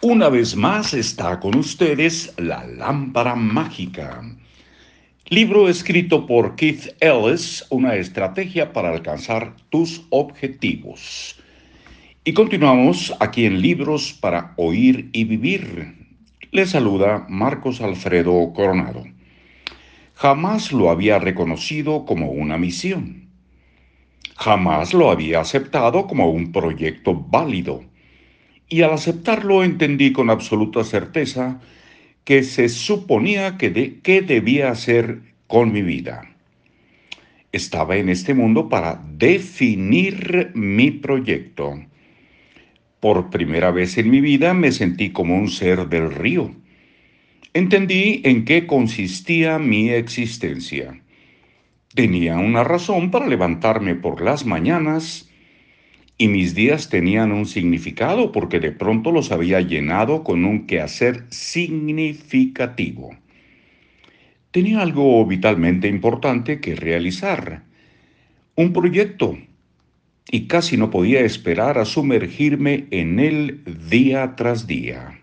Una vez más está con ustedes la lámpara mágica. Libro escrito por Keith Ellis, una estrategia para alcanzar tus objetivos. Y continuamos aquí en Libros para Oír y Vivir. Le saluda Marcos Alfredo Coronado. Jamás lo había reconocido como una misión. Jamás lo había aceptado como un proyecto válido y al aceptarlo entendí con absoluta certeza que se suponía que, debía hacer con mi vida. Estaba en este mundo para definir mi proyecto. Por primera vez en mi vida me sentí como un ser del río. Entendí en qué consistía mi existencia. Tenía una razón para levantarme por las mañanas y mis días tenían un significado porque de pronto los había llenado con un quehacer significativo. Tenía algo vitalmente importante que realizar, un proyecto, y casi no podía esperar a sumergirme en él día tras día.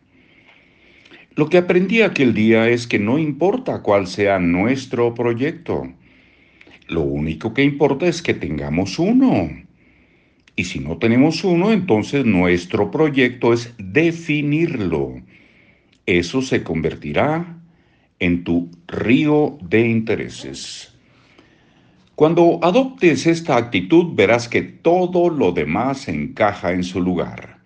Lo que aprendí aquel día es que no importa cuál sea nuestro proyecto, lo único que importa es que tengamos uno y si no tenemos uno, entonces nuestro proyecto es definirlo. Eso se convertirá en tu río de intereses. Cuando adoptes esta actitud verás que todo lo demás encaja en su lugar.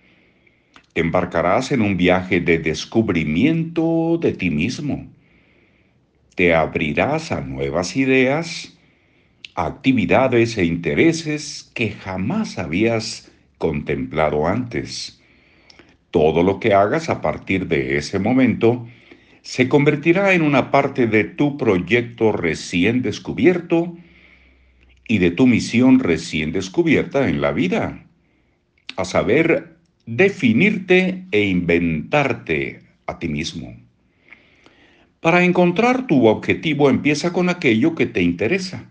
Te embarcarás en un viaje de descubrimiento de ti mismo. Te abrirás a nuevas ideas actividades e intereses que jamás habías contemplado antes. Todo lo que hagas a partir de ese momento se convertirá en una parte de tu proyecto recién descubierto y de tu misión recién descubierta en la vida, a saber, definirte e inventarte a ti mismo. Para encontrar tu objetivo empieza con aquello que te interesa.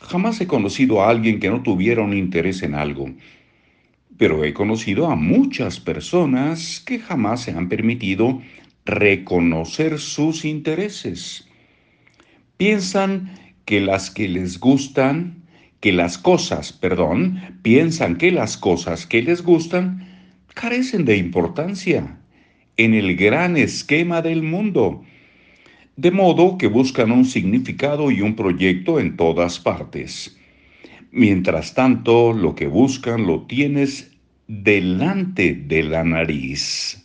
Jamás he conocido a alguien que no tuviera un interés en algo, pero he conocido a muchas personas que jamás se han permitido reconocer sus intereses. Piensan que las que les gustan, que las cosas, perdón, piensan que las cosas que les gustan carecen de importancia en el gran esquema del mundo de modo que buscan un significado y un proyecto en todas partes. Mientras tanto, lo que buscan lo tienes delante de la nariz.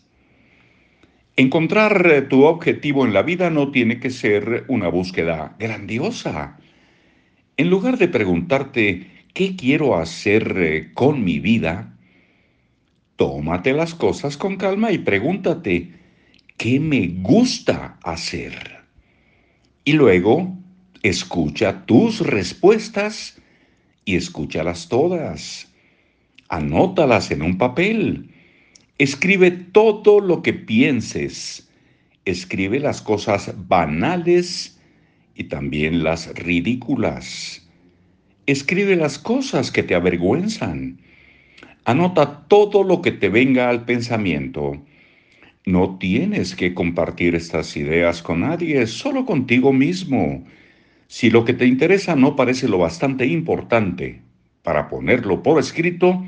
Encontrar eh, tu objetivo en la vida no tiene que ser una búsqueda grandiosa. En lugar de preguntarte, ¿qué quiero hacer eh, con mi vida? Tómate las cosas con calma y pregúntate, ¿qué me gusta hacer? Y luego escucha tus respuestas y escúchalas todas. Anótalas en un papel. Escribe todo lo que pienses. Escribe las cosas banales y también las ridículas. Escribe las cosas que te avergüenzan. Anota todo lo que te venga al pensamiento no tienes que compartir estas ideas con nadie, solo contigo mismo. Si lo que te interesa no parece lo bastante importante para ponerlo por escrito,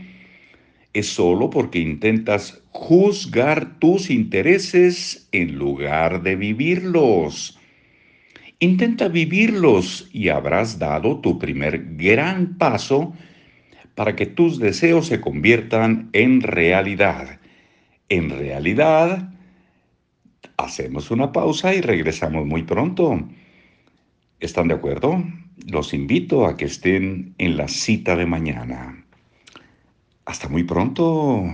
es solo porque intentas juzgar tus intereses en lugar de vivirlos. Intenta vivirlos y habrás dado tu primer gran paso para que tus deseos se conviertan en realidad. En realidad, hacemos una pausa y regresamos muy pronto. ¿Están de acuerdo? Los invito a que estén en la cita de mañana. Hasta muy pronto.